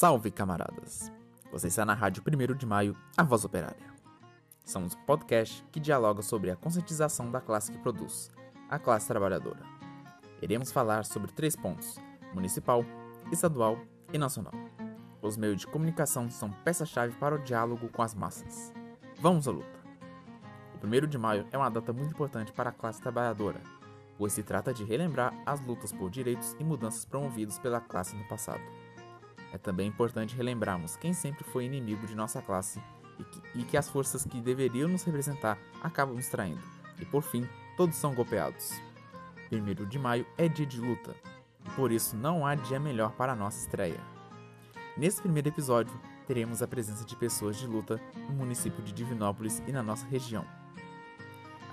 Salve, camaradas! Você está na Rádio 1 de Maio, a Voz Operária. Somos um podcast que dialoga sobre a conscientização da classe que produz, a classe trabalhadora. Iremos falar sobre três pontos: municipal, estadual e nacional. Os meios de comunicação são peça-chave para o diálogo com as massas. Vamos à luta! O 1 de maio é uma data muito importante para a classe trabalhadora, pois se trata de relembrar as lutas por direitos e mudanças promovidas pela classe no passado. É também importante relembrarmos quem sempre foi inimigo de nossa classe e que, e que as forças que deveriam nos representar acabam nos traindo. E por fim, todos são golpeados. 1 de maio é dia de luta, por isso não há dia melhor para a nossa estreia. Nesse primeiro episódio, teremos a presença de pessoas de luta no município de Divinópolis e na nossa região.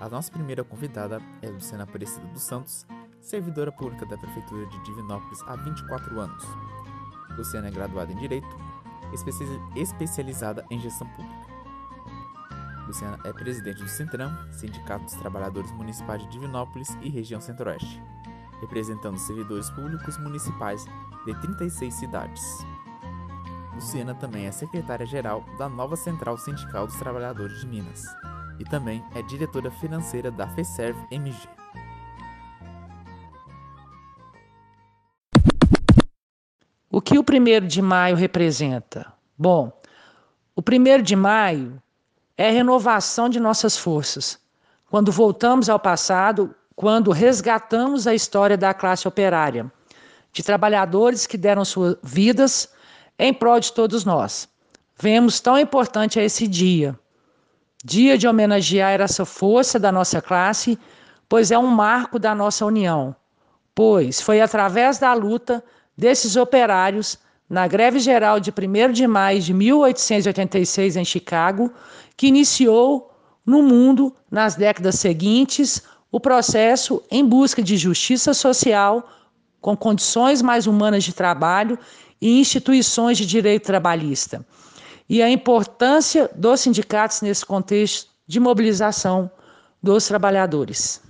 A nossa primeira convidada é Luciana Aparecida dos Santos, servidora pública da Prefeitura de Divinópolis há 24 anos Luciana é graduada em Direito, especializada em Gestão Pública. Luciana é presidente do Centram, Sindicato dos Trabalhadores Municipais de Divinópolis e Região Centro-Oeste, representando servidores públicos municipais de 36 cidades. Luciana também é secretária-geral da nova Central Sindical dos Trabalhadores de Minas e também é diretora financeira da FESERV MG. O que o 1 de maio representa? Bom, o 1 de maio é a renovação de nossas forças. Quando voltamos ao passado, quando resgatamos a história da classe operária, de trabalhadores que deram suas vidas em prol de todos nós. Vemos tão importante esse dia, dia de homenagear essa força da nossa classe, pois é um marco da nossa união, pois foi através da luta desses operários na greve geral de 1 de maio de 1886 em Chicago, que iniciou no mundo, nas décadas seguintes, o processo em busca de justiça social, com condições mais humanas de trabalho e instituições de direito trabalhista. E a importância dos sindicatos nesse contexto de mobilização dos trabalhadores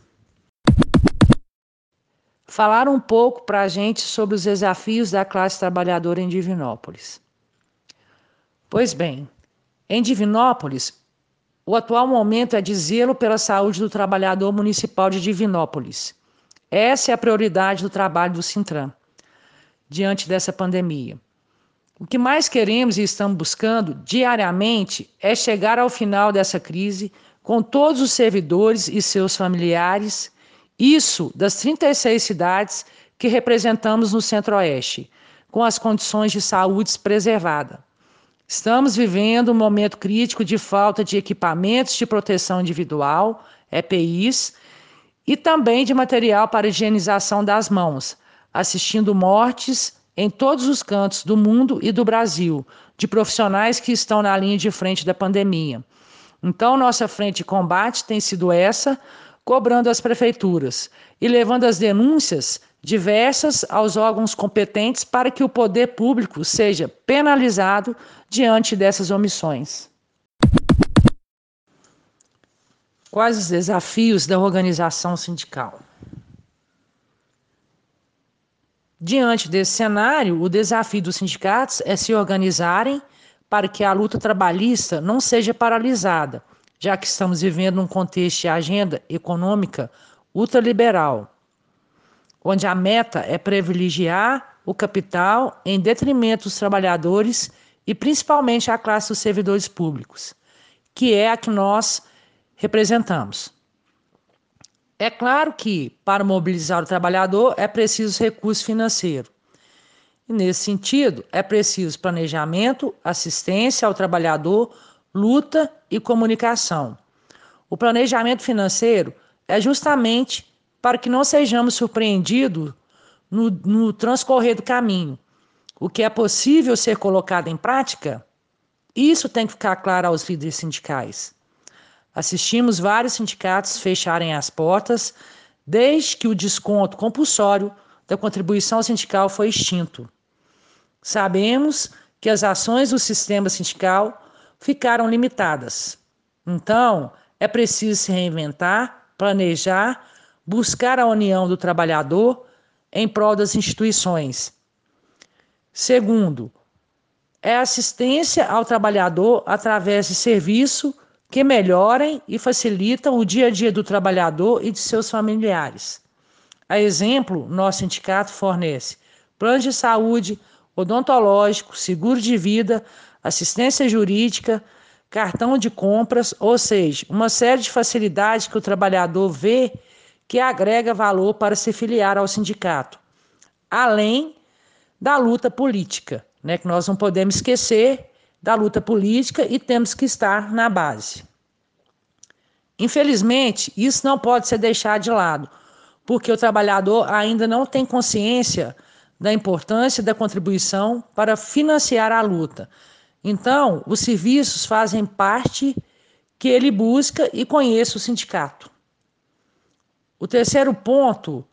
falar um pouco para a gente sobre os desafios da classe trabalhadora em Divinópolis. Pois bem, em Divinópolis, o atual momento é de zelo pela saúde do trabalhador municipal de Divinópolis. Essa é a prioridade do trabalho do Sintram diante dessa pandemia. O que mais queremos e estamos buscando diariamente é chegar ao final dessa crise com todos os servidores e seus familiares isso das 36 cidades que representamos no Centro-Oeste, com as condições de saúde preservadas. Estamos vivendo um momento crítico de falta de equipamentos de proteção individual, EPIs, e também de material para higienização das mãos, assistindo mortes em todos os cantos do mundo e do Brasil, de profissionais que estão na linha de frente da pandemia. Então, nossa frente de combate tem sido essa, cobrando as prefeituras e levando as denúncias diversas aos órgãos competentes para que o poder público seja penalizado diante dessas omissões. Quais os desafios da organização sindical? Diante desse cenário, o desafio dos sindicatos é se organizarem para que a luta trabalhista não seja paralisada já que estamos vivendo um contexto de agenda econômica ultraliberal, onde a meta é privilegiar o capital em detrimento dos trabalhadores e principalmente a classe dos servidores públicos, que é a que nós representamos. É claro que, para mobilizar o trabalhador, é preciso recurso financeiro. E, nesse sentido, é preciso planejamento, assistência ao trabalhador, luta e comunicação. O planejamento financeiro é justamente para que não sejamos surpreendidos no, no transcorrer do caminho. O que é possível ser colocado em prática, isso tem que ficar claro aos líderes sindicais. Assistimos vários sindicatos fecharem as portas desde que o desconto compulsório da contribuição sindical foi extinto. Sabemos que as ações do sistema sindical ficaram limitadas. Então, é preciso se reinventar, planejar, buscar a união do trabalhador em prol das instituições. Segundo, é assistência ao trabalhador através de serviço que melhorem e facilitam o dia a dia do trabalhador e de seus familiares. A exemplo, nosso sindicato fornece planos de saúde, odontológico, seguro de vida, assistência jurídica, cartão de compras, ou seja, uma série de facilidades que o trabalhador vê que agrega valor para se filiar ao sindicato, além da luta política, né, que nós não podemos esquecer da luta política e temos que estar na base. Infelizmente, isso não pode ser deixado de lado, porque o trabalhador ainda não tem consciência da importância da contribuição para financiar a luta. Então, os serviços fazem parte que ele busca e conheça o sindicato. O terceiro ponto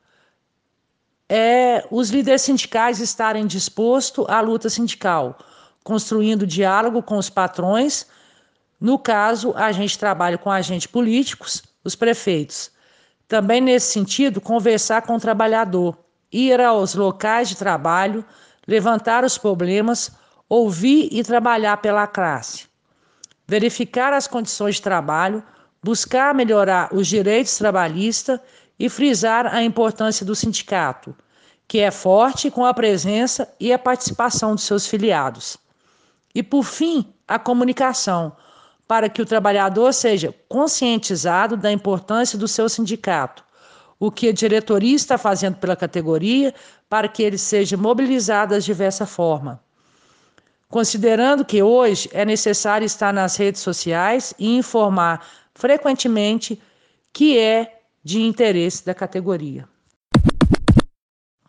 é os líderes sindicais estarem dispostos à luta sindical, construindo diálogo com os patrões. No caso, a gente trabalha com agentes políticos, os prefeitos. Também nesse sentido, conversar com o trabalhador, ir aos locais de trabalho, levantar os problemas, ouvir e trabalhar pela classe. Verificar as condições de trabalho, buscar melhorar os direitos trabalhistas e frisar a importância do sindicato, que é forte com a presença e a participação de seus filiados. E, por fim, a comunicação, para que o trabalhador seja conscientizado da importância do seu sindicato, o que a diretoria está fazendo pela categoria para que ele seja mobilizado das diversas formas. Considerando que hoje é necessário estar nas redes sociais e informar frequentemente que é de interesse da categoria.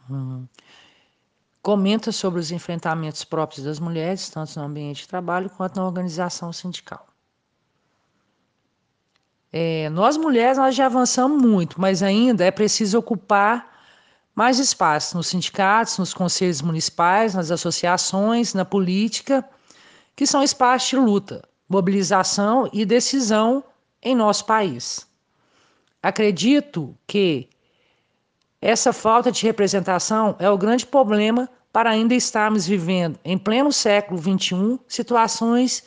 Hum. Comenta sobre os enfrentamentos próprios das mulheres, tanto no ambiente de trabalho quanto na organização sindical. É, nós mulheres nós já avançamos muito, mas ainda é preciso ocupar mais espaço nos sindicatos, nos conselhos municipais, nas associações, na política, que são espaços de luta, mobilização e decisão em nosso país. Acredito que essa falta de representação é o grande problema para ainda estarmos vivendo, em pleno século XXI, situações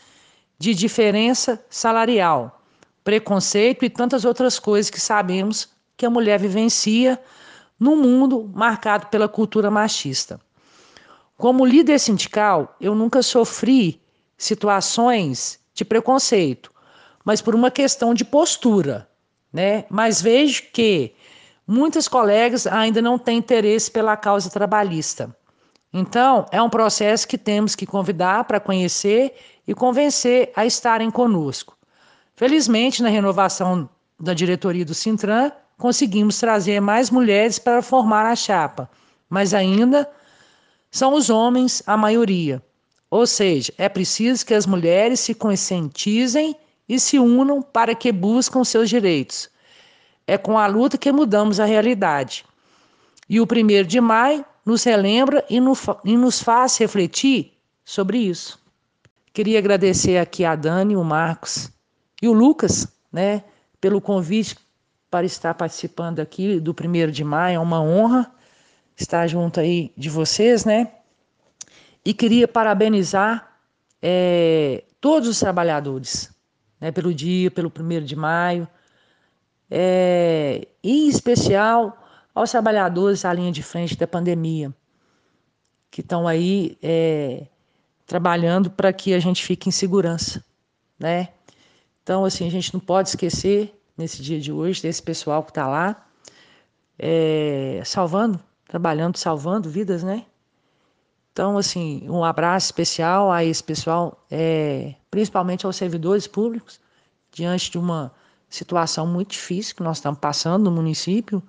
de diferença salarial, preconceito e tantas outras coisas que sabemos que a mulher vivencia num mundo marcado pela cultura machista. Como líder sindical, eu nunca sofri situações de preconceito, mas por uma questão de postura né? Mas vejo que muitos colegas ainda não têm interesse pela causa trabalhista. Então, é um processo que temos que convidar para conhecer e convencer a estarem conosco. Felizmente, na renovação da diretoria do Sintran, conseguimos trazer mais mulheres para formar a chapa, mas ainda são os homens a maioria. Ou seja, é preciso que as mulheres se conscientizem e se unam para que buscam seus direitos. É com a luta que mudamos a realidade. E o primeiro de maio nos relembra e, nos faz refletir sobre isso. Queria agradecer aqui a Dani, o Marcos e o Lucas, né, pelo convite para estar participando aqui do primeiro de maio. É uma honra estar junto aí de vocês, né? E queria parabenizar é, todos os trabalhadores, né, pelo dia, pelo primeiro de maio, é, e em especial aos trabalhadores à linha de frente da pandemia, que estão aí é, trabalhando para que a gente fique em segurança, né? Então, assim, a gente não pode esquecer nesse dia de hoje desse pessoal que está lá, é, salvando, trabalhando, salvando vidas, né? Então, assim, um abraço especial a esse pessoal, é, principalmente aos servidores públicos, diante de uma situação muito difícil que nós estamos passando no município,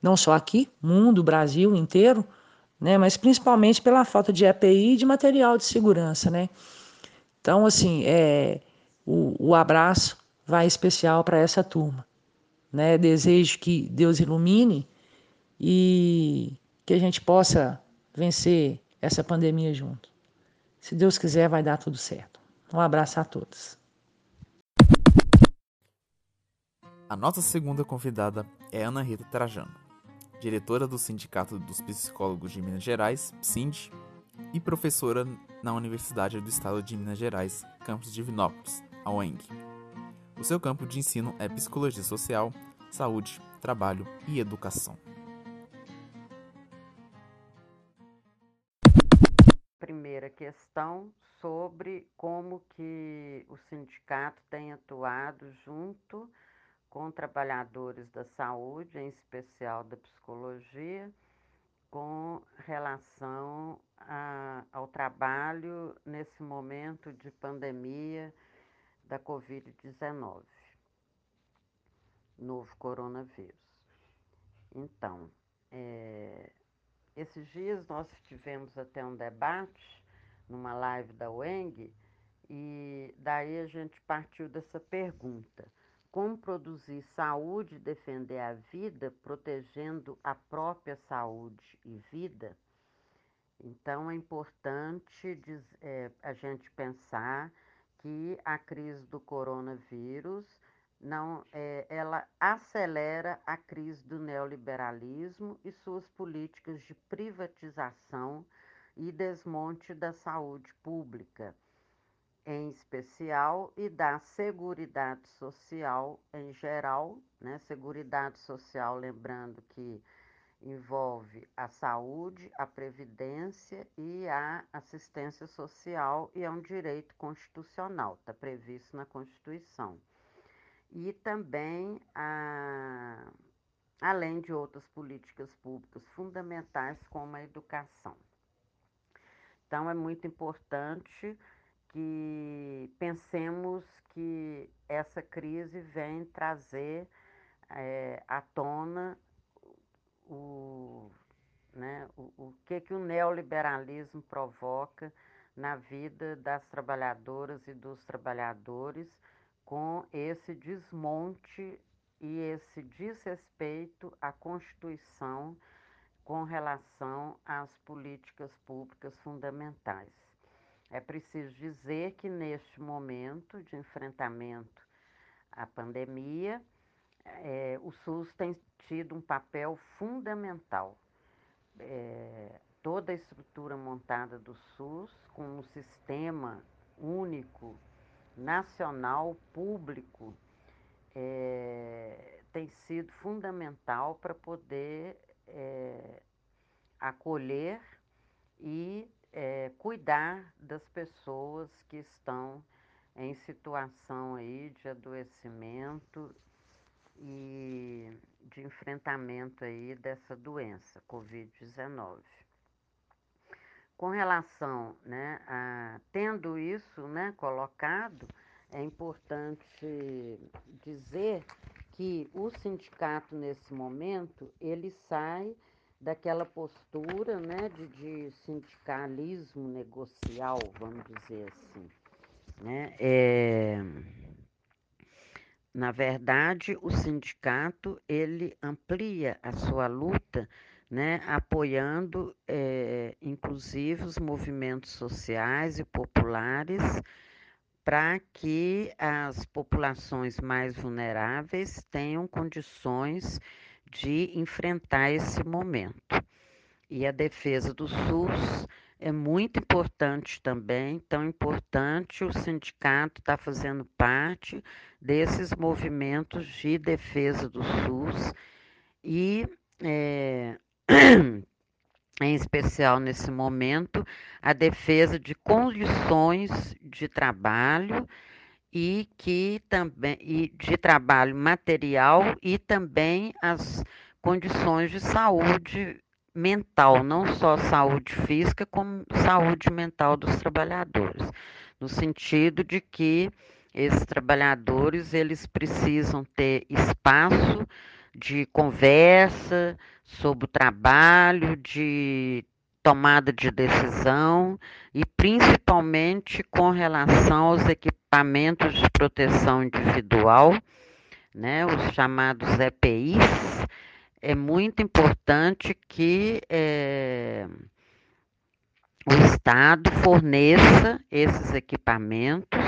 não só aqui, mundo, Brasil inteiro, né, mas principalmente pela falta de EPI e de material de segurança, né? Então, assim, é, o, o abraço vai especial para essa turma, né? Desejo que Deus ilumine e que a gente possa vencer essa pandemia junto. Se Deus quiser, vai dar tudo certo. Um abraço a todos. A nossa segunda convidada é Ana Rita Trajano, diretora do Sindicato dos Psicólogos de Minas Gerais, SIND, e professora na Universidade do Estado de Minas Gerais, campus de Vinópolis, a UENG. O seu campo de ensino é Psicologia Social, Saúde, Trabalho e Educação. Primeira questão sobre como que o sindicato tem atuado junto com trabalhadores da saúde, em especial da psicologia, com relação a, ao trabalho nesse momento de pandemia da Covid-19, novo coronavírus. Então, é, esses dias nós tivemos até um debate numa live da UENG e daí a gente partiu dessa pergunta como produzir saúde e defender a vida, protegendo a própria saúde e vida. Então, é importante é, a gente pensar que a crise do coronavírus não, é, ela acelera a crise do neoliberalismo e suas políticas de privatização e desmonte da saúde pública em especial e da Seguridade Social em geral, né? Seguridade Social, lembrando que envolve a saúde, a previdência e a assistência social e é um direito constitucional, está previsto na Constituição. E também, a, além de outras políticas públicas fundamentais, como a educação. Então, é muito importante que pensemos que essa crise vem trazer é, à tona o, né, o, o que, que o neoliberalismo provoca na vida das trabalhadoras e dos trabalhadores com esse desmonte e esse desrespeito à Constituição com relação às políticas públicas fundamentais. É preciso dizer que neste momento de enfrentamento à pandemia, é, o SUS tem tido um papel fundamental. É, toda a estrutura montada do SUS, com um sistema único, nacional, público, é, tem sido fundamental para poder é, acolher e é, cuidar das pessoas que estão em situação aí de adoecimento e de enfrentamento aí dessa doença, Covid-19. Com relação, né, a, tendo isso, né, colocado, é importante dizer que o sindicato nesse momento ele sai daquela postura né, de, de sindicalismo negocial, vamos dizer assim. Né? É, na verdade, o sindicato ele amplia a sua luta, né, apoiando, é, inclusive, os movimentos sociais e populares para que as populações mais vulneráveis tenham condições de enfrentar esse momento. E a defesa do SUS é muito importante também, tão importante o sindicato está fazendo parte desses movimentos de defesa do SUS e, é, em especial nesse momento, a defesa de condições de trabalho e que também e de trabalho material e também as condições de saúde mental, não só saúde física, como saúde mental dos trabalhadores, no sentido de que esses trabalhadores eles precisam ter espaço de conversa sobre o trabalho, de tomada de decisão e principalmente com relação aos equipamentos de proteção individual, né, os chamados EPIs, é muito importante que é, o Estado forneça esses equipamentos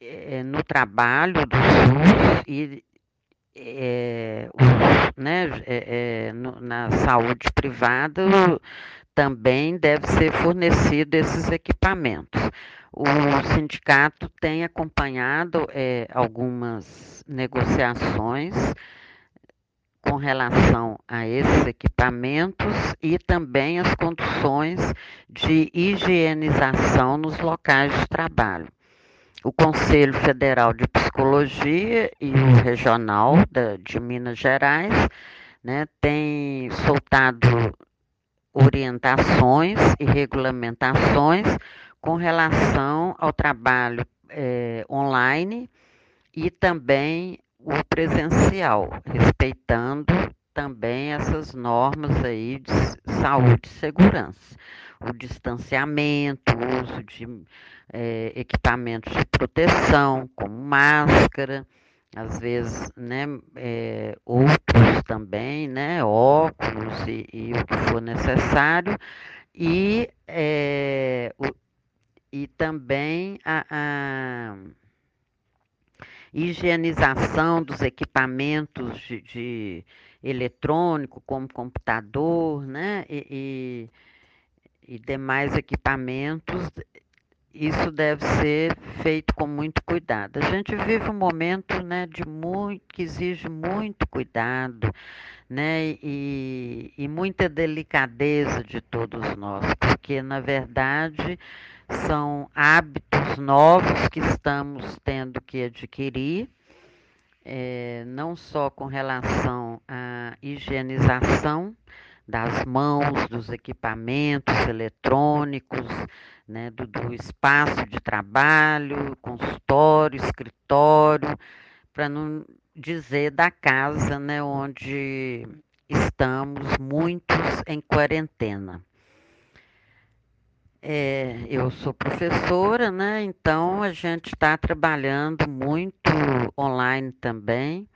é, no trabalho do SUS e é, né, no, na saúde privada também deve ser fornecido esses equipamentos. O sindicato tem acompanhado algumas negociações com relação a esses equipamentos e também as condições de higienização nos locais de trabalho. O Conselho Federal de Psicologia e o Regional de Minas Gerais né, têm soltado orientações e regulamentações com relação ao trabalho é, online e também o presencial, respeitando também essas normas aí de saúde e segurança. O distanciamento, o uso de é, equipamentos de proteção, como máscara, às vezes, né, é, outros também, né, óculos e, e, o que for necessário, e, é, o, e também a, a, higienização dos equipamentos de, de eletrônico, como computador, né, e, e, e demais equipamentos isso deve ser feito com muito cuidado. A gente vive um momento né, de muito, que exige muito cuidado né, e, e muita delicadeza de todos nós, porque, na verdade, são hábitos novos que estamos tendo que adquirir, é, não só com relação à higienização das mãos, dos equipamentos eletrônicos, né, do, do espaço de trabalho, consultório, escritório, para não dizer da casa, né, onde estamos muitos em quarentena. É, eu sou professora, né? Então a gente está trabalhando muito online também,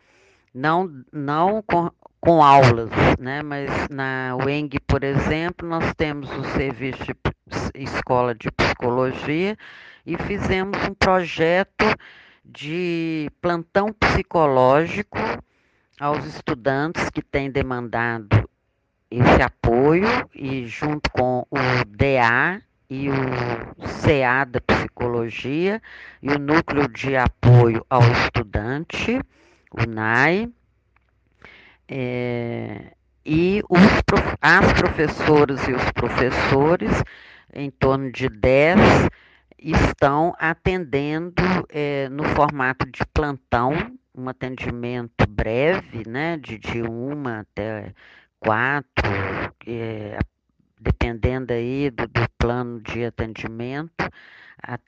não, não com, com aulas, né? Mas na UENG, por exemplo, nós temos o serviço de escola de psicologia e fizemos um projeto de plantão psicológico aos estudantes que têm demandado esse apoio e junto com o DA e o CA da psicologia e o núcleo de apoio ao estudante, o NAI, é, e os, as professoras e os professores em torno de 10 estão atendendo é, no formato de plantão, um atendimento breve, né, de, de uma até quatro, é, dependendo aí do, do, plano de atendimento,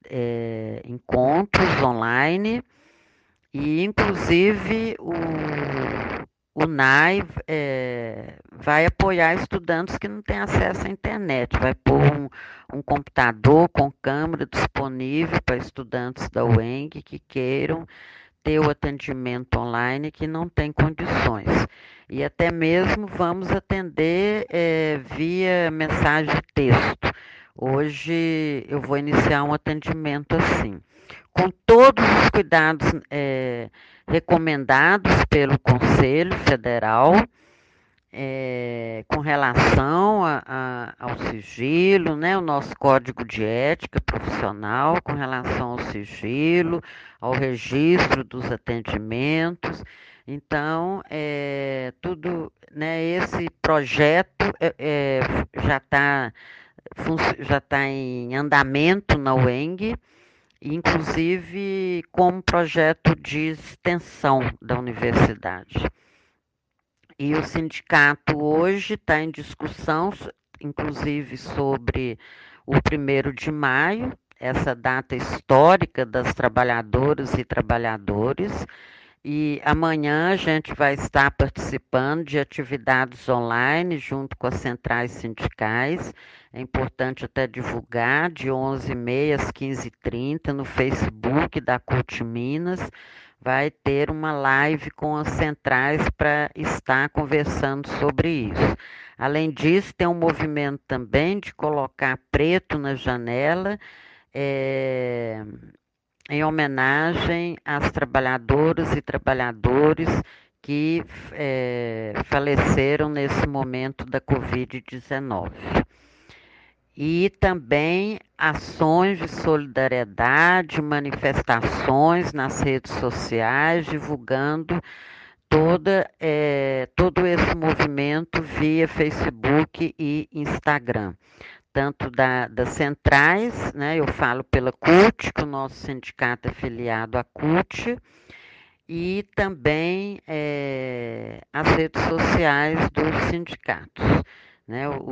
é, encontros online e inclusive o o NAI é, vai apoiar estudantes que não têm acesso à internet, vai pôr um, um computador com câmera disponível para estudantes da UENG que queiram ter o atendimento online que não tem condições. E até mesmo vamos atender é, via mensagem de texto. Hoje eu vou iniciar um atendimento assim, com todos os cuidados é, recomendados pelo Conselho Federal é, com relação a, a, ao sigilo, né, o nosso código de ética profissional, com relação ao sigilo, ao registro dos atendimentos. Então, é, tudo, né, esse projeto é, já está já tá em andamento na UENG inclusive como projeto de extensão da universidade. E o sindicato hoje está em discussão, inclusive sobre o primeiro de maio, essa data histórica das trabalhadoras e trabalhadores, e amanhã a gente vai estar participando de atividades online junto com as centrais sindicais. É importante até divulgar de 11h30 às 15h30 no Facebook da CUT Minas. Vai ter uma live com as centrais para estar conversando sobre isso. Além disso, tem um movimento também de colocar preto na janela. É, em homenagem às trabalhadoras e trabalhadores que é, faleceram nesse momento da Covid-19. e também ações de solidariedade, manifestações nas redes sociais, divulgando toda, é, todo esse movimento via Facebook e Instagram. Tanto da, das centrais, né, eu falo pela CUT, que o nosso sindicato é filiado à CUT, e também é, as redes sociais dos sindicatos. Né, o,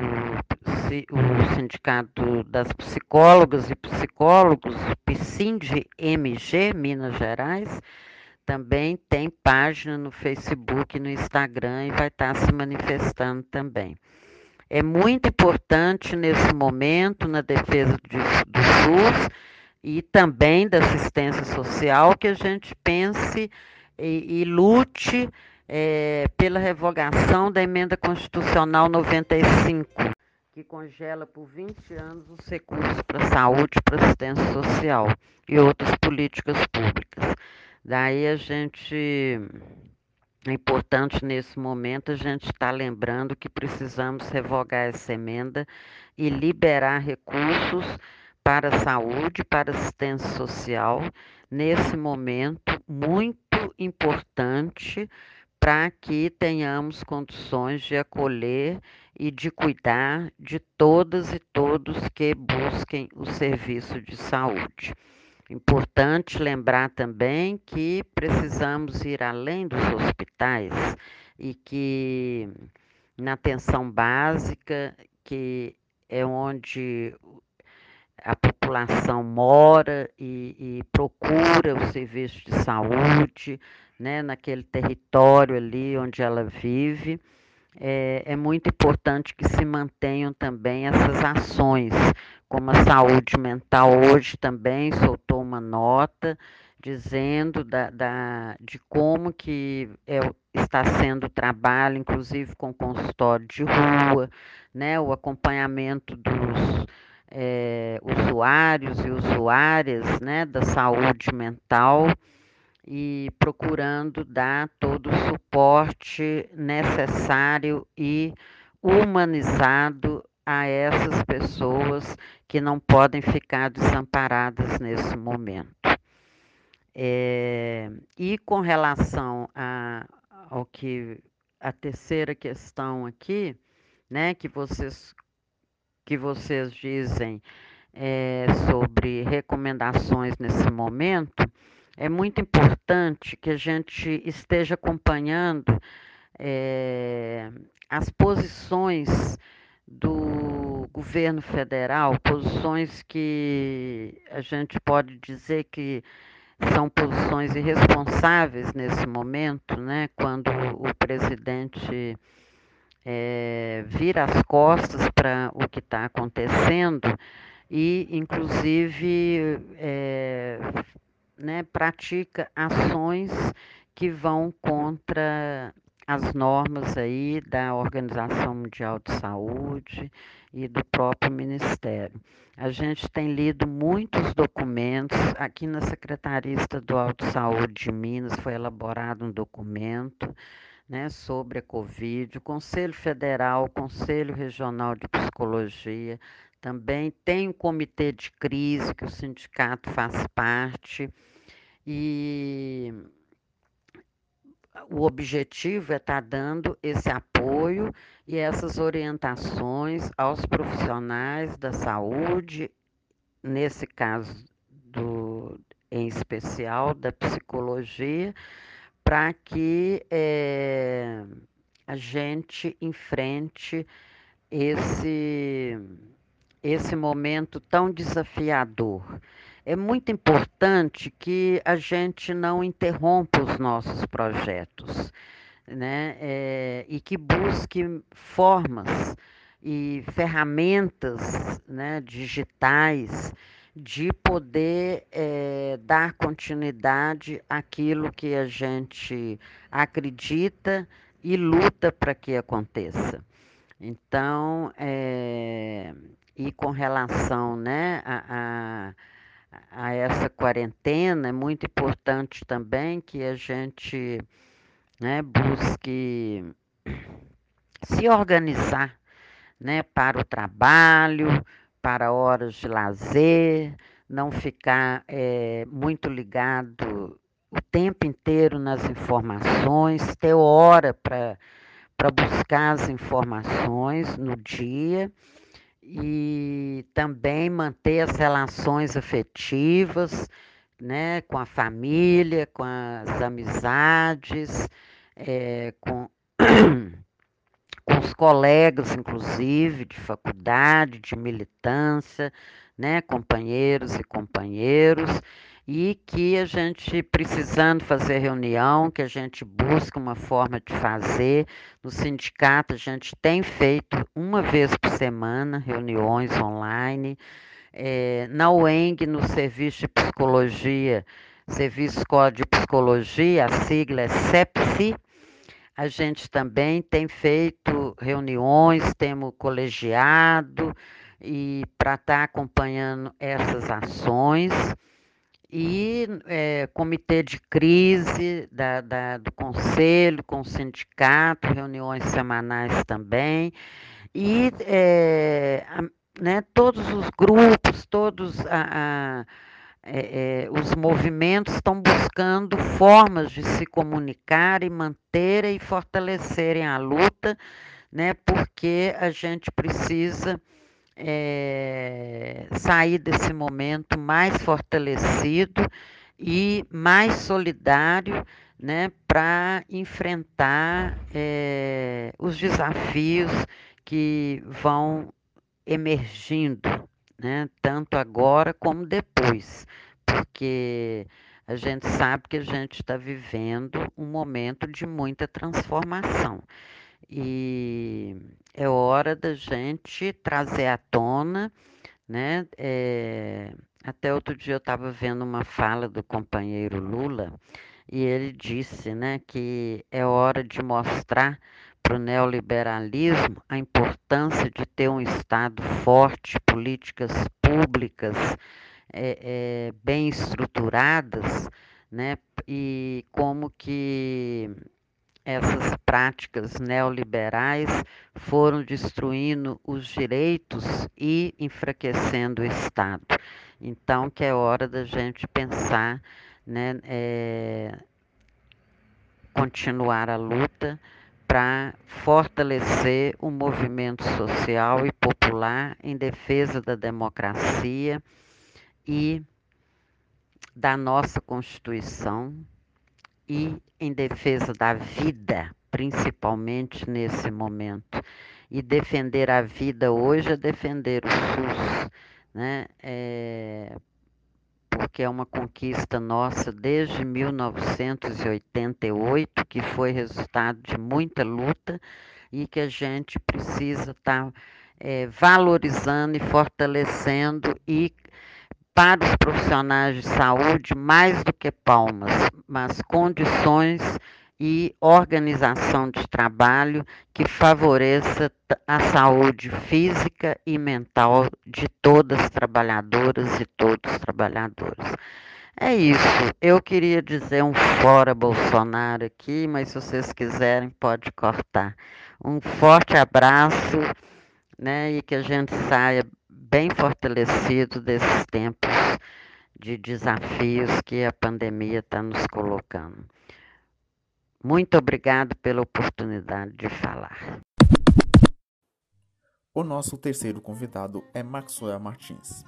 o Sindicato das Psicólogas e Psicólogos, PSIND-MG, Minas Gerais, também tem página no Facebook e no Instagram e vai estar se manifestando também. É muito importante nesse momento, na defesa do, do SUS e também da assistência social, que a gente pense e, e lute é, pela revogação da emenda constitucional 95, que congela por 20 anos os recursos para saúde, para assistência social e outras políticas públicas. Daí a gente é importante nesse momento a gente estar tá lembrando que precisamos revogar essa emenda e liberar recursos para a saúde, para assistência social, nesse momento muito importante para que tenhamos condições de acolher e de cuidar de todas e todos que busquem o serviço de saúde. Importante lembrar também que precisamos ir além dos hospitais e que na atenção básica, que é onde a população mora e, e procura o serviço de saúde, né, naquele território ali onde ela vive. É, é, muito importante que se mantenham também essas ações, como a saúde mental hoje também soltou uma nota dizendo da, da, de como que é, está sendo o trabalho, inclusive com consultório de rua, né, o acompanhamento dos é, usuários e usuárias né, da saúde mental e procurando dar todo o suporte necessário e humanizado a essas pessoas que não podem ficar desamparadas nesse momento. É, e com relação a, ao que a terceira questão aqui, né, que vocês que vocês dizem é, sobre recomendações nesse momento, é muito importante que a gente esteja acompanhando é, as posições do governo federal, posições que a gente pode dizer que são posições irresponsáveis nesse momento, né? quando o presidente é, vira as costas para o que está acontecendo e, inclusive, é, né, pratica ações que vão contra as normas aí da Organização Mundial de Saúde e do próprio Ministério. A gente tem lido muitos documentos, aqui na Secretaria Estadual de Saúde de Minas foi elaborado um documento né, sobre a Covid, o Conselho Federal, o Conselho Regional de Psicologia, também tem um comitê de crise que o sindicato faz parte, e o objetivo é estar tá dando esse apoio e essas orientações aos profissionais da saúde, nesse caso do, em especial da psicologia, para que é, a gente enfrente esse, esse momento tão desafiador. É muito importante que a gente não interrompa os nossos projetos, né? É, e que busque formas e ferramentas né, digitais de poder é, dar continuidade àquilo que a gente acredita e luta para que aconteça. Então, é, e com relação né, a, a, a, essa quarentena, é muito importante também que a gente né, busque se organizar né, para o trabalho, para horas de lazer, não ficar é, muito ligado o tempo inteiro nas informações, ter hora para buscar as informações no dia e também manter as relações afetivas, né, com a família, com as amizades, é, com, com os colegas, inclusive, de faculdade, de militância, né, companheiros e companheiros, e que a gente, precisando fazer reunião, que a gente busca uma forma de fazer. No sindicato, a gente tem feito uma vez por semana reuniões online. É, na UENG, no serviço de psicologia, Serviço de Psicologia, a sigla é CEPSI, a gente também tem feito reuniões, temos colegiado e para estar tá acompanhando essas ações e é, comitê de crise da, da, do conselho, com o sindicato, reuniões semanais também, e é, a, né, todos os grupos, todos a, a, é, os movimentos estão buscando formas de se comunicar e manterem e fortalecerem a luta, né, porque a gente precisa é, sair desse momento mais fortalecido e mais solidário né, para enfrentar é, os desafios que vão emergindo, né, tanto agora como depois, porque a gente sabe que a gente está vivendo um momento de muita transformação. E é hora da gente trazer à tona, né? É, até outro dia eu estava vendo uma fala do companheiro Lula e ele disse, né, que é hora de mostrar para o neoliberalismo a importância de ter um Estado forte, políticas públicas é, é, bem estruturadas, né, e como que essas práticas neoliberais foram destruindo os direitos e enfraquecendo o Estado. Então, que é hora da gente pensar, né, é, continuar a luta para fortalecer o movimento social e popular em defesa da democracia e da nossa Constituição, e em defesa da vida, principalmente nesse momento. E defender a vida hoje é defender o SUS, né? É, porque é uma conquista nossa desde 1988, que foi resultado de muita luta e que a gente precisa estar tá, é, valorizando e fortalecendo e para os profissionais de saúde, mais do que palmas, mas condições e organização de trabalho que favoreça a saúde física e mental de todas as trabalhadoras e todos os trabalhadores. É isso. Eu queria dizer um fora Bolsonaro aqui, mas se vocês quiserem pode cortar. Um forte abraço, né, e que a gente saia bem fortalecido desses tempos de desafios que a pandemia está nos colocando. Muito obrigado pela oportunidade de falar. O nosso terceiro convidado é Maxwell Martins.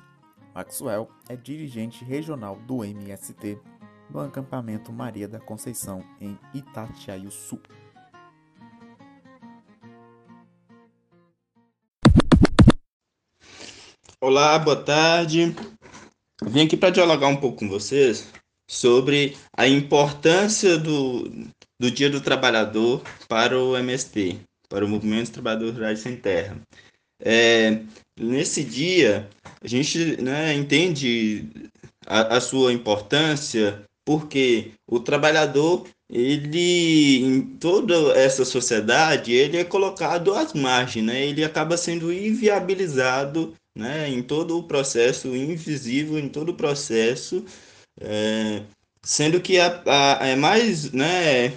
Maxwell é dirigente regional do MST no acampamento Maria da Conceição, em Itatiaia-Sul. Olá, boa tarde. Vim aqui para dialogar um pouco com vocês sobre a importância do, do Dia do Trabalhador para o MST, para o Movimento dos Trabalhadores Rurais Sem Terra. É, nesse dia, a gente né, entende a, a sua importância porque o trabalhador ele em toda essa sociedade ele é colocado às margens, né? Ele acaba sendo inviabilizado né, em todo o processo, invisível em todo o processo, é, sendo que é mais, né,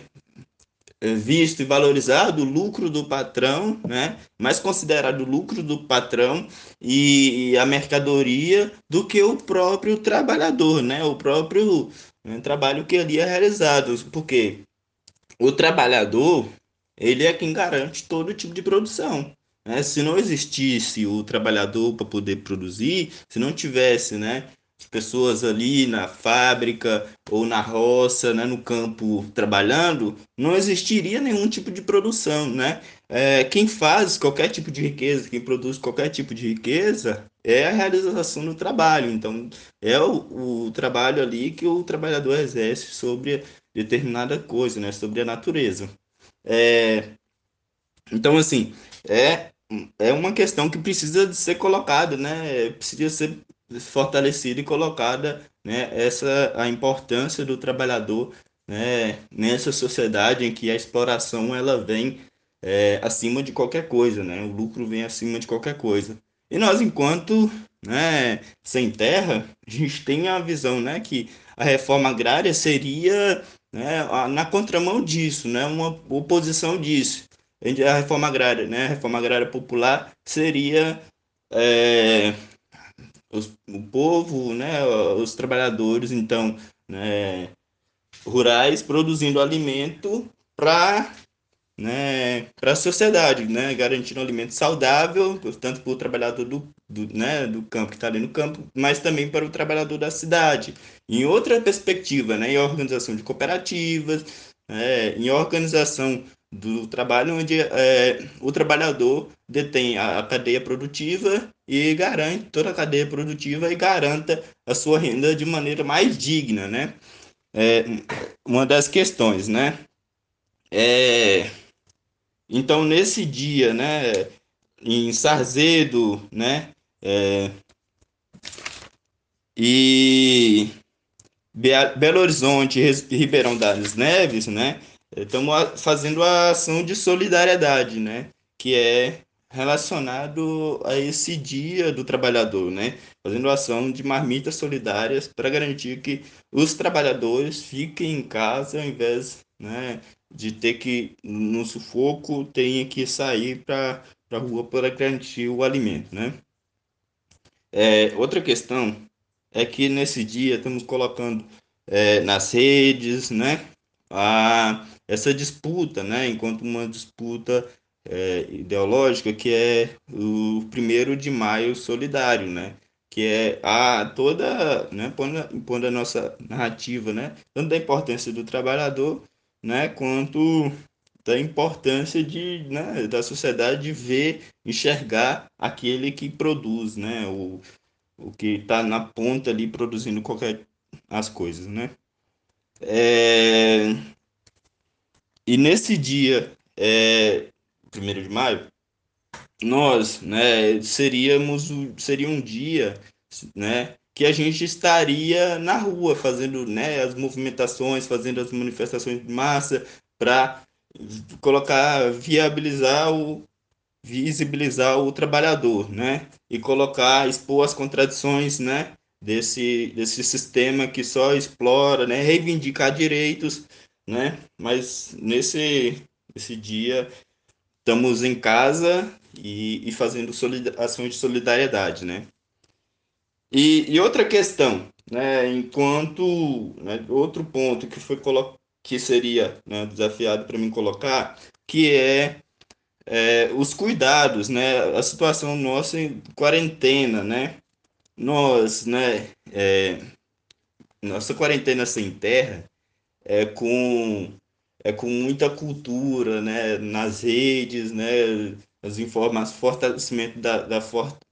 é visto e valorizado o lucro do patrão, né? mais considerado o lucro do patrão e a mercadoria do que o próprio trabalhador, né? o próprio né, trabalho que ali é realizado. Porque o trabalhador ele é quem garante todo tipo de produção. Né? Se não existisse o trabalhador para poder produzir, se não tivesse né, pessoas ali na fábrica ou na roça, né, no campo trabalhando, não existiria nenhum tipo de produção, né? É, quem faz qualquer tipo de riqueza, quem produz qualquer tipo de riqueza, é a realização do trabalho. Então, é o, o trabalho ali que o trabalhador exerce sobre determinada coisa, né? Sobre a natureza. É, então, assim, é, é uma questão que precisa de ser colocada, né? Precisa ser fortalecida e colocada né, essa a importância do trabalhador né, nessa sociedade em que a exploração ela vem é, acima de qualquer coisa, né? O lucro vem acima de qualquer coisa. E nós, enquanto né, sem terra, a gente tem a visão né, que a reforma agrária seria né, na contramão disso, né, uma oposição disso. A reforma agrária, né, a reforma agrária popular seria é, os, o povo, né, os trabalhadores, então, né, rurais produzindo alimento para né, para a sociedade, né, garantindo alimento saudável, tanto para o trabalhador do, do, né, do campo que está ali no campo, mas também para o trabalhador da cidade. Em outra perspectiva, né, em organização de cooperativas, né, em organização do trabalho onde é, o trabalhador detém a, a, cadeia produtiva e garante toda a cadeia produtiva e garanta a sua renda de maneira mais digna, né? É, uma das questões, né? É, então, nesse dia, né, em Sarzedo, né, é, e Belo Horizonte, Ribeirão das Neves, né, estamos fazendo a ação de solidariedade, né? Que é relacionado a esse dia do trabalhador, né? Fazendo ação de marmitas solidárias para garantir que os trabalhadores fiquem em casa ao invés, né, de ter que no sufoco tenha que sair para a rua para garantir o alimento, né? É, outra questão é que nesse dia estamos colocando é, nas redes, né, a essa disputa, né, enquanto uma disputa é, ideológica que é o primeiro de maio solidário, né, que é a toda, né, pondo, a nossa narrativa, né, tanto da importância do trabalhador, né, quanto da importância de, né, da sociedade ver, enxergar aquele que produz, né, o, o que está na ponta ali produzindo qualquer as coisas, né. É, e nesse dia, é, 1 de maio, nós, né, seríamos, seria um dia, né, que a gente estaria na rua fazendo, né, as movimentações, fazendo as manifestações de massa para colocar, viabilizar o visibilizar o trabalhador, né, e colocar, expor as contradições, né, desse desse sistema que só explora, né, reivindicar direitos né? Mas nesse, nesse dia estamos em casa e, e fazendo ações de solidariedade, né? E, e outra questão, né? Enquanto né, outro ponto que foi que seria né, desafiado para mim colocar, que é, é, os cuidados, né? A situação nossa em quarentena, né? Nós, né? É, nossa quarentena sem terra, é com é com muita cultura, né, nas redes, né, as informações, fortalecimento da, da,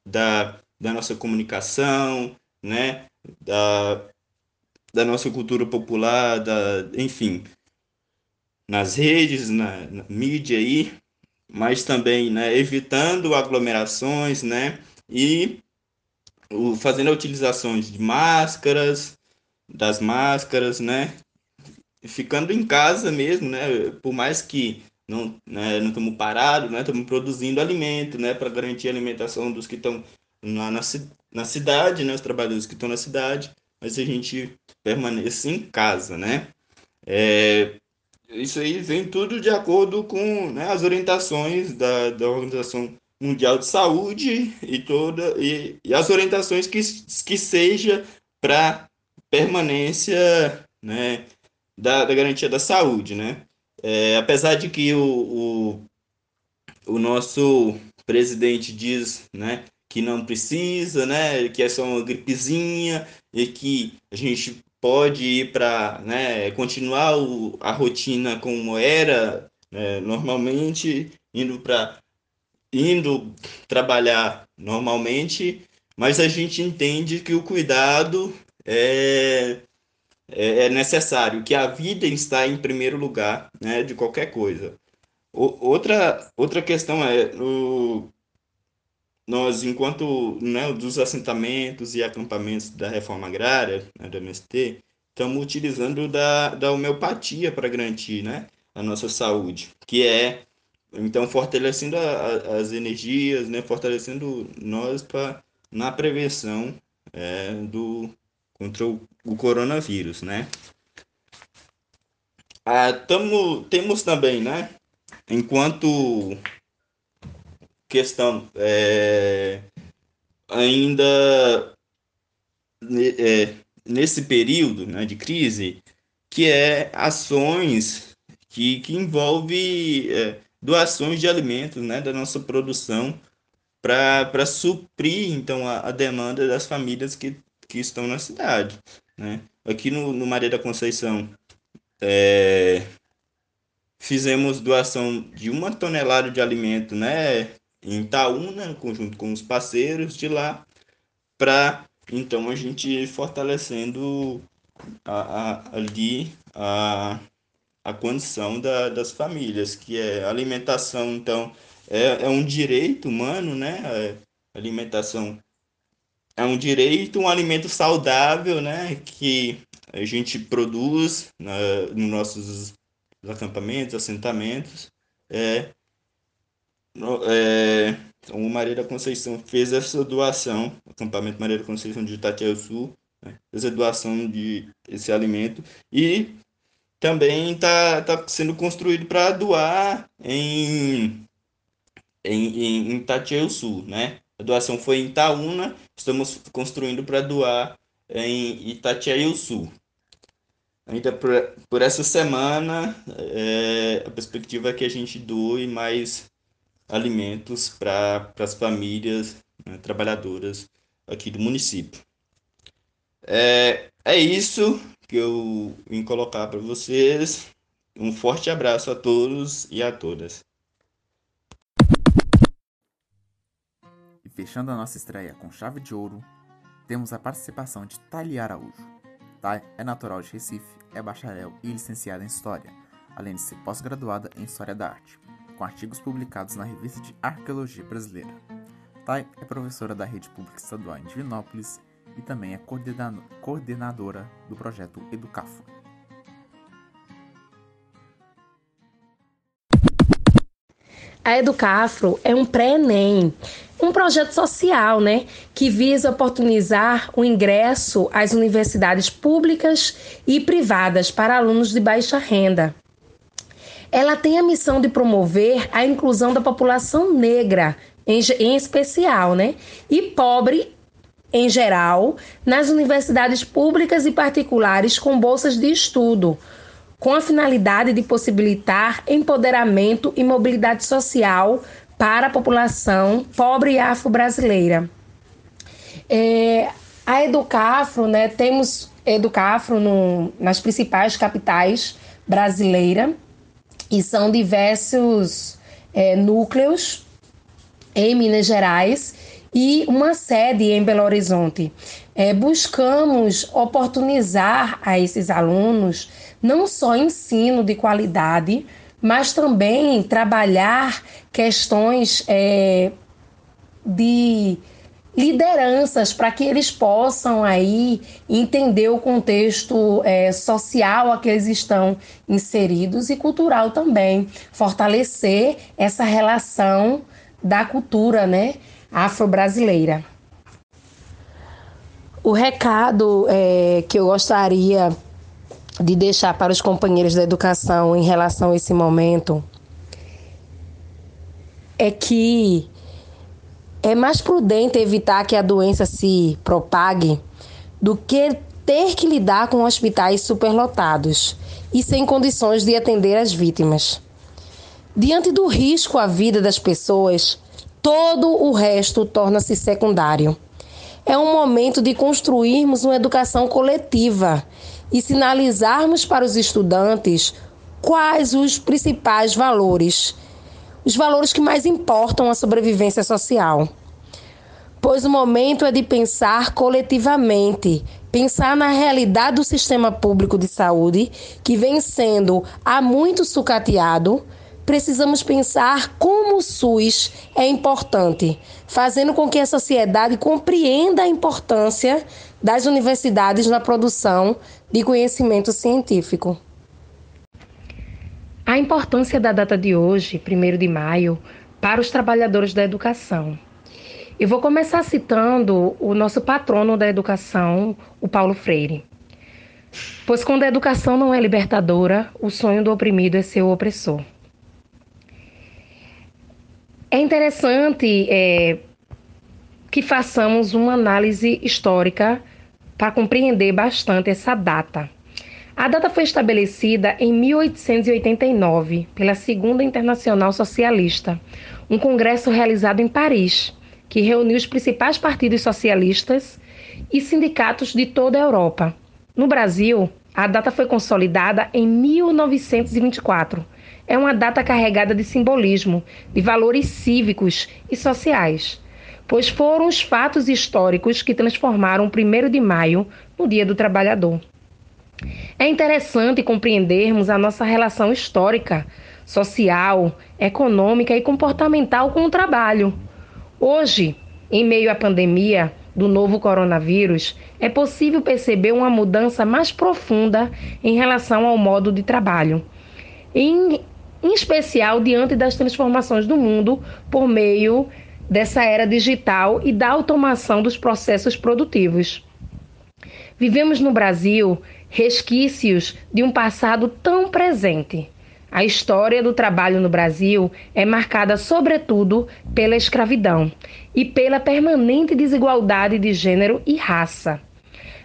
da, da nossa comunicação, né, da, da nossa cultura popular, da, enfim, nas redes, na, na mídia aí, mas também, né, evitando aglomerações, né, e o, fazendo a utilização de máscaras, das máscaras, né, ficando em casa mesmo, né? Por mais que não né, não estamos parados, né? Estamos produzindo alimento, né? Para garantir a alimentação dos que estão na, na, na cidade, né? Os trabalhadores que estão na cidade, mas a gente permanece em casa, né? É, isso aí vem tudo de acordo com né, as orientações da, da Organização Mundial de Saúde e toda e, e as orientações que, que seja para permanência né, da, da garantia da saúde, né? É, apesar de que o, o, o nosso presidente diz, né, que não precisa, né, que é só uma gripezinha e que a gente pode ir para, né, continuar o, a rotina como era né, normalmente, indo para indo trabalhar normalmente, mas a gente entende que o cuidado é, é, é necessário, que a vida está em primeiro lugar, né, de qualquer coisa. O, outra, outra questão é, o, nós, enquanto né, dos assentamentos e acampamentos da reforma agrária, né, da MST, estamos utilizando da, da homeopatia para garantir né, a nossa saúde, que é, então, fortalecendo a, a, as energias, né, fortalecendo nós pra, na prevenção é, do, contra o, o coronavírus, né? Ah, tamo, temos também, né? Enquanto questão é, ainda é, nesse período né, de crise, que é ações que, que envolve é, doações de alimentos né, da nossa produção para suprir então a, a demanda das famílias que que estão na cidade. Né? Aqui no, no Maria da Conceição, é, fizemos doação de uma tonelada de alimento né, em Itaúna, conjunto com os parceiros de lá, para então a gente fortalecendo a, a, ali a, a condição da, das famílias, que é alimentação, então, é, é um direito humano, né? É, alimentação é um direito, um alimento saudável, né, que a gente produz na, nos nossos acampamentos, assentamentos. É, é, o Maria da Conceição fez essa doação, acampamento Maria da Conceição de Itatiaia Sul, né, fez a doação de esse alimento e também está tá sendo construído para doar em, em, em Itatiaia Sul, né? A doação foi em Itaúna, estamos construindo para doar em Itatiaia Sul. Ainda por, por essa semana, é, a perspectiva é que a gente doe mais alimentos para as famílias né, trabalhadoras aqui do município. É, é isso que eu vim colocar para vocês. Um forte abraço a todos e a todas. Fechando a nossa estreia com chave de ouro, temos a participação de Thalie Araújo. Thay é natural de Recife, é bacharel e licenciada em História, além de ser pós-graduada em História da Arte, com artigos publicados na revista de Arqueologia Brasileira. Thay é professora da Rede Pública Estadual em Divinópolis e também é coordenadora do projeto Educafo. A Educafro é um pré-ENEM, um projeto social, né, que visa oportunizar o ingresso às universidades públicas e privadas para alunos de baixa renda. Ela tem a missão de promover a inclusão da população negra, em, em especial, né, e pobre em geral, nas universidades públicas e particulares com bolsas de estudo, com a finalidade de possibilitar empoderamento e mobilidade social para a população pobre e afro-brasileira. É, a Educafro, né, temos Educafro no, nas principais capitais brasileiras e são diversos é, núcleos em Minas Gerais e uma sede em Belo Horizonte. É, buscamos oportunizar a esses alunos não só ensino de qualidade, mas também trabalhar questões é, de lideranças para que eles possam aí entender o contexto é, social a que eles estão inseridos e cultural também, fortalecer essa relação da cultura, né, afro-brasileira. O recado é, que eu gostaria de deixar para os companheiros da educação em relação a esse momento é que é mais prudente evitar que a doença se propague do que ter que lidar com hospitais superlotados e sem condições de atender as vítimas. Diante do risco à vida das pessoas, todo o resto torna-se secundário. É um momento de construirmos uma educação coletiva e sinalizarmos para os estudantes quais os principais valores, os valores que mais importam à sobrevivência social. Pois o momento é de pensar coletivamente, pensar na realidade do sistema público de saúde, que vem sendo há muito sucateado precisamos pensar como o SUS é importante, fazendo com que a sociedade compreenda a importância das universidades na produção de conhecimento científico. A importância da data de hoje, 1 de maio, para os trabalhadores da educação. Eu vou começar citando o nosso patrono da educação, o Paulo Freire. Pois quando a educação não é libertadora, o sonho do oprimido é ser o opressor. É interessante é, que façamos uma análise histórica para compreender bastante essa data. A data foi estabelecida em 1889 pela Segunda Internacional Socialista, um congresso realizado em Paris, que reuniu os principais partidos socialistas e sindicatos de toda a Europa. No Brasil, a data foi consolidada em 1924 é uma data carregada de simbolismo, de valores cívicos e sociais, pois foram os fatos históricos que transformaram o 1 de maio no Dia do Trabalhador. É interessante compreendermos a nossa relação histórica, social, econômica e comportamental com o trabalho. Hoje, em meio à pandemia do novo coronavírus, é possível perceber uma mudança mais profunda em relação ao modo de trabalho. Em em especial diante das transformações do mundo por meio dessa era digital e da automação dos processos produtivos. Vivemos no Brasil resquícios de um passado tão presente. A história do trabalho no Brasil é marcada, sobretudo, pela escravidão e pela permanente desigualdade de gênero e raça.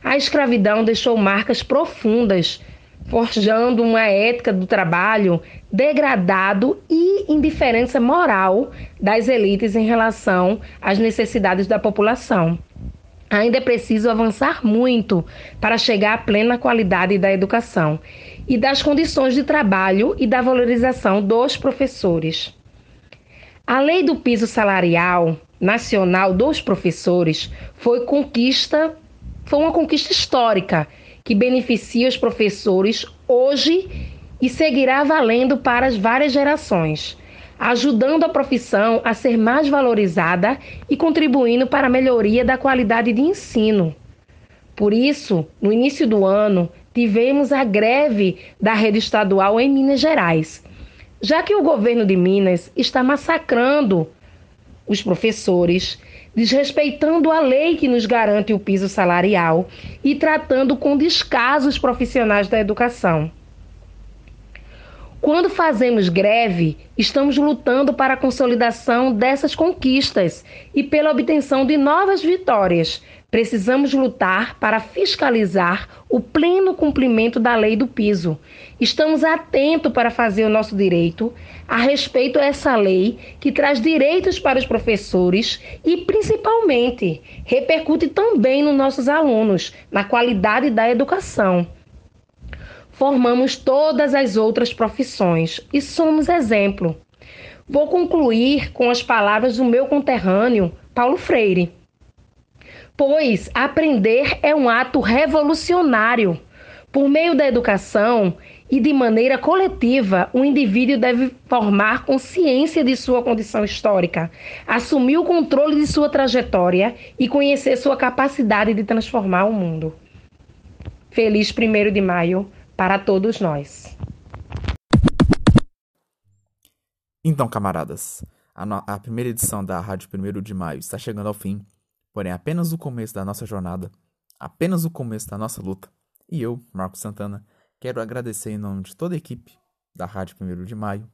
A escravidão deixou marcas profundas forjando uma ética do trabalho degradado e indiferença moral das elites em relação às necessidades da população. Ainda é preciso avançar muito para chegar à plena qualidade da educação e das condições de trabalho e da valorização dos professores. A lei do piso salarial nacional dos professores foi conquista foi uma conquista histórica que beneficia os professores hoje e seguirá valendo para as várias gerações, ajudando a profissão a ser mais valorizada e contribuindo para a melhoria da qualidade de ensino. Por isso, no início do ano, tivemos a greve da rede estadual em Minas Gerais, já que o governo de Minas está massacrando os professores desrespeitando a lei que nos garante o piso salarial e tratando com descaso os profissionais da educação. Quando fazemos greve, estamos lutando para a consolidação dessas conquistas e pela obtenção de novas vitórias, Precisamos lutar para fiscalizar o pleno cumprimento da lei do piso. Estamos atentos para fazer o nosso direito a respeito a essa lei que traz direitos para os professores e, principalmente, repercute também nos nossos alunos, na qualidade da educação. Formamos todas as outras profissões e somos exemplo. Vou concluir com as palavras do meu conterrâneo, Paulo Freire pois aprender é um ato revolucionário. Por meio da educação e de maneira coletiva, o indivíduo deve formar consciência de sua condição histórica, assumir o controle de sua trajetória e conhecer sua capacidade de transformar o mundo. Feliz 1 de maio para todos nós. Então, camaradas, a, a primeira edição da Rádio 1 de Maio está chegando ao fim. Porém, apenas o começo da nossa jornada, apenas o começo da nossa luta. E eu, Marcos Santana, quero agradecer em nome de toda a equipe da Rádio 1 de Maio,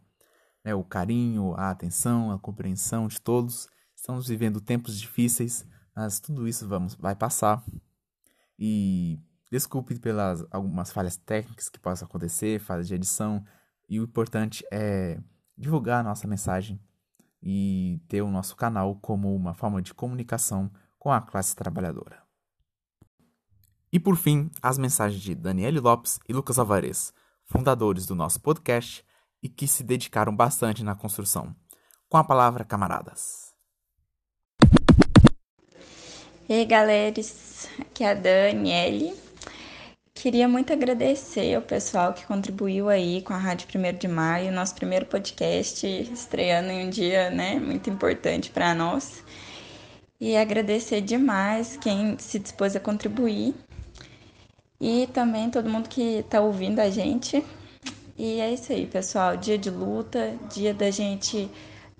né, o carinho, a atenção, a compreensão de todos. Estamos vivendo tempos difíceis, mas tudo isso vamos, vai passar. E desculpe pelas algumas falhas técnicas que possam acontecer, falhas de edição. E o importante é divulgar a nossa mensagem e ter o nosso canal como uma forma de comunicação com a classe trabalhadora. E por fim, as mensagens de Daniele Lopes e Lucas Alvarez, fundadores do nosso podcast e que se dedicaram bastante na construção. Com a palavra, camaradas. E aí, galera, aqui é a Daniele. Queria muito agradecer ao pessoal que contribuiu aí com a Rádio 1 de Maio, nosso primeiro podcast, estreando em um dia né, muito importante para nós. E agradecer demais quem se dispôs a contribuir. E também todo mundo que está ouvindo a gente. E é isso aí, pessoal. Dia de luta, dia da gente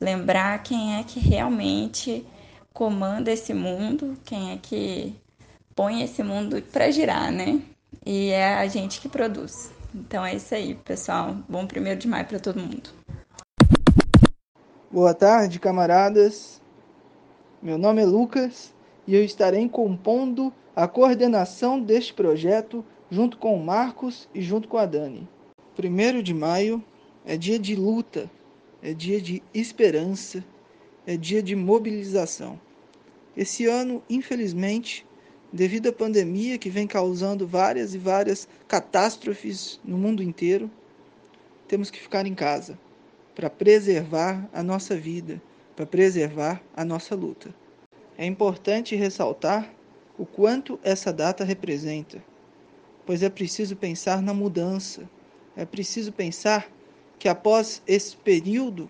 lembrar quem é que realmente comanda esse mundo, quem é que põe esse mundo para girar, né? E é a gente que produz. Então é isso aí, pessoal. Bom primeiro de maio para todo mundo. Boa tarde, camaradas. Meu nome é Lucas e eu estarei compondo a coordenação deste projeto junto com o Marcos e junto com a Dani. Primeiro de maio é dia de luta, é dia de esperança, é dia de mobilização. Esse ano, infelizmente, devido à pandemia que vem causando várias e várias catástrofes no mundo inteiro, temos que ficar em casa para preservar a nossa vida, para preservar a nossa luta. É importante ressaltar o quanto essa data representa, pois é preciso pensar na mudança, é preciso pensar que após esse período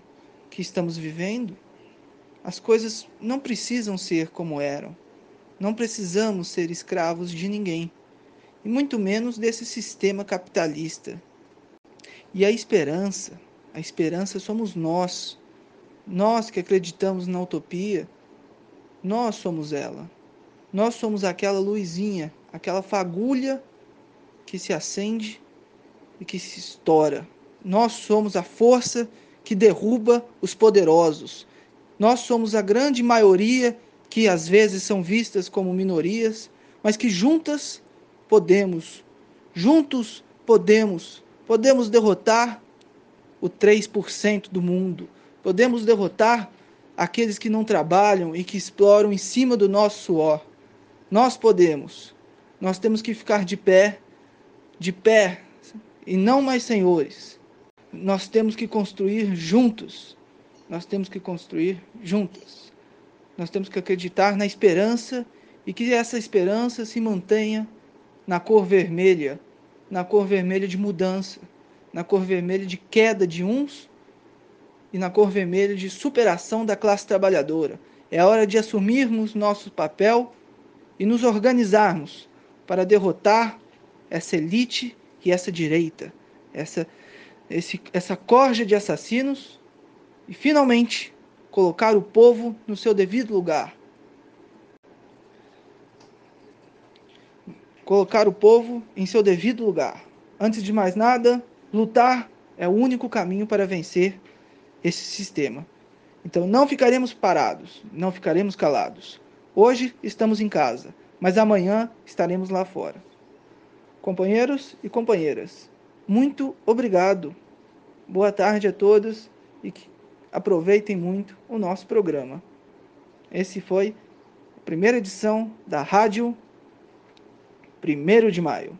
que estamos vivendo, as coisas não precisam ser como eram. Não precisamos ser escravos de ninguém, e muito menos desse sistema capitalista. E a esperança, a esperança somos nós. Nós que acreditamos na utopia, nós somos ela. Nós somos aquela luzinha, aquela fagulha que se acende e que se estoura. Nós somos a força que derruba os poderosos. Nós somos a grande maioria que às vezes são vistas como minorias, mas que juntas podemos, juntos podemos, podemos derrotar o 3% do mundo. Podemos derrotar aqueles que não trabalham e que exploram em cima do nosso suor. Nós podemos. Nós temos que ficar de pé, de pé e não mais senhores. Nós temos que construir juntos. Nós temos que construir juntas. Nós temos que acreditar na esperança e que essa esperança se mantenha na cor vermelha, na cor vermelha de mudança, na cor vermelha de queda de uns e na cor vermelha de superação da classe trabalhadora. É hora de assumirmos nosso papel e nos organizarmos para derrotar essa elite e essa direita, essa, esse, essa corja de assassinos e, finalmente, colocar o povo no seu devido lugar. Colocar o povo em seu devido lugar. Antes de mais nada, lutar é o único caminho para vencer esse sistema. Então não ficaremos parados, não ficaremos calados. Hoje estamos em casa, mas amanhã estaremos lá fora. Companheiros e companheiras, muito obrigado. Boa tarde a todos e que aproveitem muito o nosso programa. Esse foi a primeira edição da Rádio 1 de Maio.